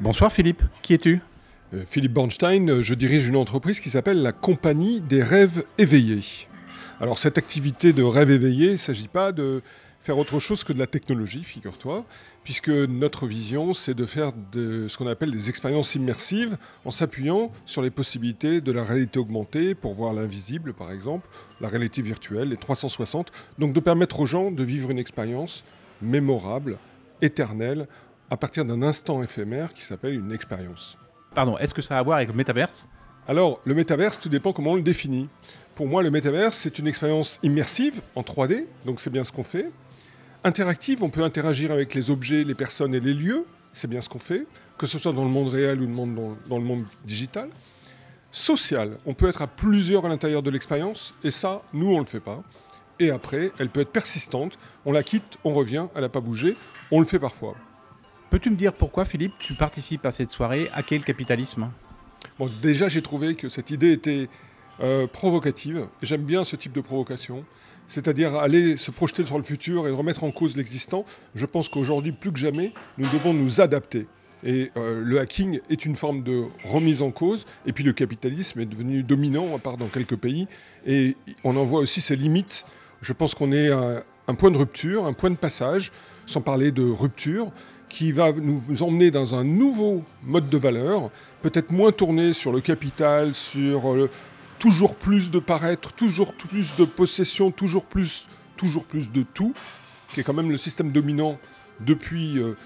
Bonsoir Philippe, qui es-tu? Euh, Philippe Bornstein, je dirige une entreprise qui s'appelle la Compagnie des rêves éveillés. Alors cette activité de rêve éveillé, il ne s'agit pas de faire autre chose que de la technologie, figure-toi, puisque notre vision, c'est de faire ce qu'on appelle des expériences immersives en s'appuyant sur les possibilités de la réalité augmentée pour voir l'invisible, par exemple, la réalité virtuelle, les 360, donc de permettre aux gens de vivre une expérience mémorable, éternelle, à partir d'un instant éphémère qui s'appelle une expérience. Pardon, est-ce que ça a à voir avec le métaverse? Alors, le métaverse, tout dépend comment on le définit. Pour moi, le métaverse, c'est une expérience immersive en 3D, donc c'est bien ce qu'on fait. Interactive, on peut interagir avec les objets, les personnes et les lieux, c'est bien ce qu'on fait, que ce soit dans le monde réel ou dans, le monde digital. Social, on peut être à plusieurs à l'intérieur de l'expérience, et ça, nous, on ne le fait pas. Et après, elle peut être persistante, on la quitte, on revient, elle n'a pas bougé, on le fait parfois. Peux-tu me dire pourquoi, Philippe, tu participes à cette soirée À quel capitalisme déjà, j'ai trouvé que cette idée était euh, provocative. J'aime bien ce type de provocation, c'est-à-dire aller se projeter sur le futur et remettre en cause l'existant. Je pense qu'aujourd'hui, plus que jamais, nous devons nous adapter. Et euh, le hacking est une forme de remise en cause. Et puis le capitalisme est devenu dominant, à part dans quelques pays. Et on en voit aussi ses limites. Je pense qu'on est à un point de rupture, un point de passage, sans parler de rupture qui va nous emmener dans un nouveau mode de valeur, peut-être moins tourné sur le capital, sur euh, toujours plus de paraître, toujours plus de possession, toujours plus, toujours plus de tout, qui est quand même le système dominant depuis, euh,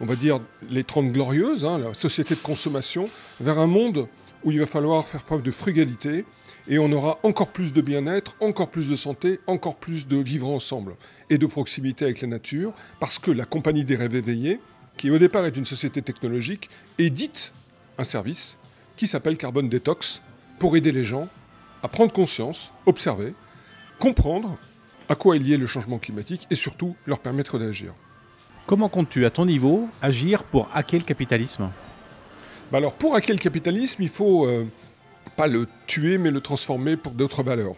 on va dire, les 30 glorieuses, hein, la société de consommation, vers un monde où il va falloir faire preuve de frugalité et on aura encore plus de bien-être, encore plus de santé, encore plus de vivre ensemble et de proximité avec la nature, parce que la compagnie des rêves éveillés, qui au départ est une société technologique, édite un service qui s'appelle Carbone Detox pour aider les gens à prendre conscience, observer, comprendre à quoi est lié le changement climatique et surtout leur permettre d'agir. Comment comptes-tu, à ton niveau, agir pour hacker le capitalisme? Bah Alors, pour hacker le capitalisme, il faut euh, pas le tuer, mais le transformer pour d'autres valeurs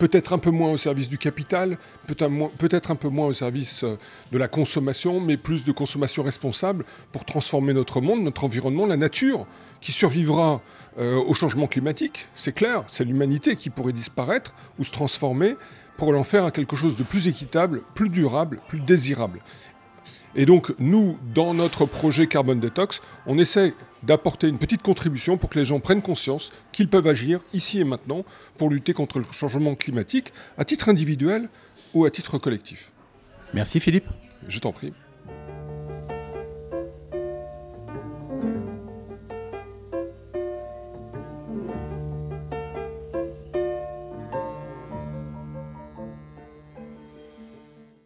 peut-être un peu moins au service du capital, peut-être un peu moins au service euh, de la consommation, mais plus de consommation responsable pour transformer notre monde, notre environnement, la nature qui survivra euh, au changement climatique, c'est clair, c'est l'humanité qui pourrait disparaître ou se transformer pour l'en faire à quelque chose de plus équitable, plus durable, plus désirable. Et donc, nous, dans notre projet Carbone Detox, on essaie d'apporter une petite contribution pour que les gens prennent conscience qu'ils peuvent agir ici et maintenant pour lutter contre le changement climatique, à titre individuel ou à titre collectif. Merci Philippe. Je t'en prie.